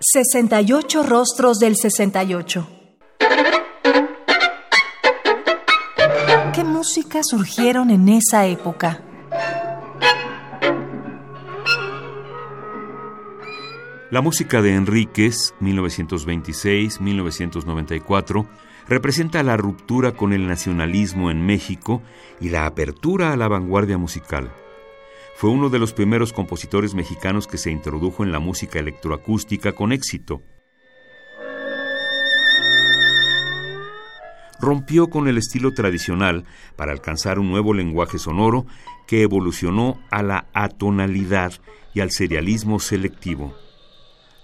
68 rostros del 68. ¿Qué músicas surgieron en esa época? La música de Enríquez, 1926-1994, representa la ruptura con el nacionalismo en México y la apertura a la vanguardia musical. Fue uno de los primeros compositores mexicanos que se introdujo en la música electroacústica con éxito. Rompió con el estilo tradicional para alcanzar un nuevo lenguaje sonoro que evolucionó a la atonalidad y al serialismo selectivo.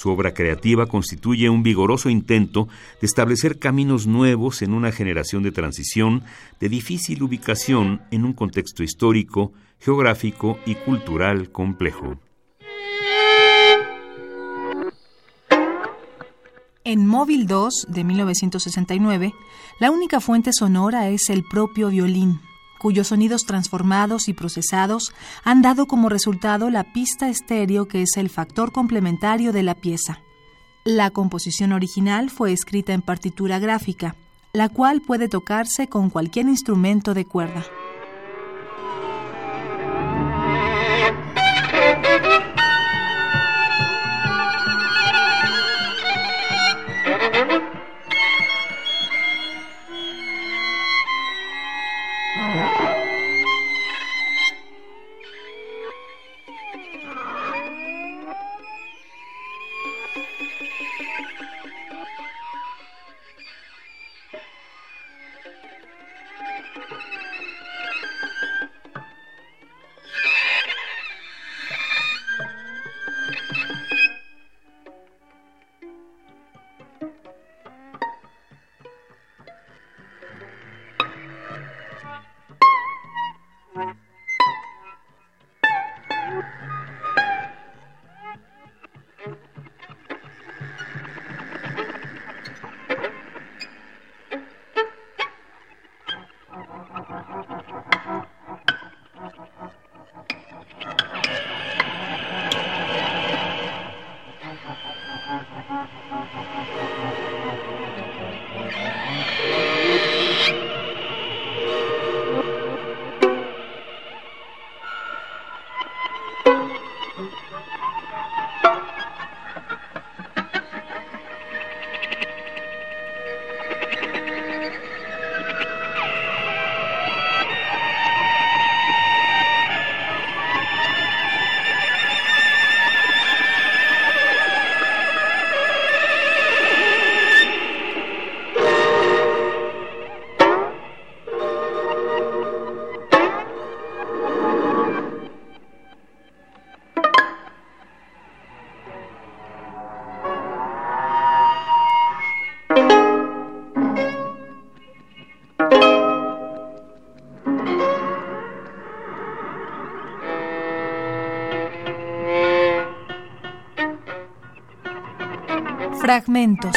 Su obra creativa constituye un vigoroso intento de establecer caminos nuevos en una generación de transición de difícil ubicación en un contexto histórico, geográfico y cultural complejo. En Móvil 2 de 1969, la única fuente sonora es el propio violín, cuyos sonidos transformados y procesados han dado como resultado la pista estéreo que es el factor complementario de la pieza. La composición original fue escrita en partitura gráfica, la cual puede tocarse con cualquier instrumento de cuerda. you Fragmentos.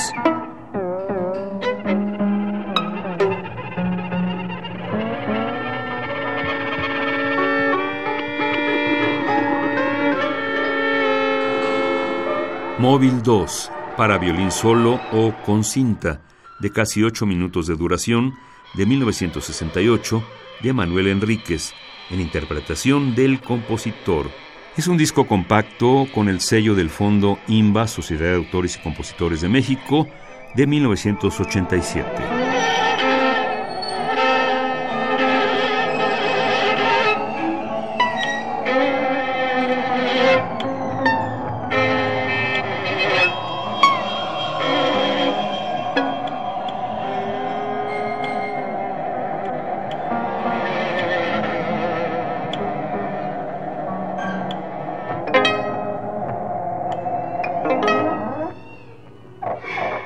Móvil 2, para violín solo o con cinta, de casi 8 minutos de duración, de 1968, de Manuel Enríquez, en interpretación del compositor es un disco compacto con el sello del fondo IMBA, Sociedad de Autores y Compositores de México, de 1987.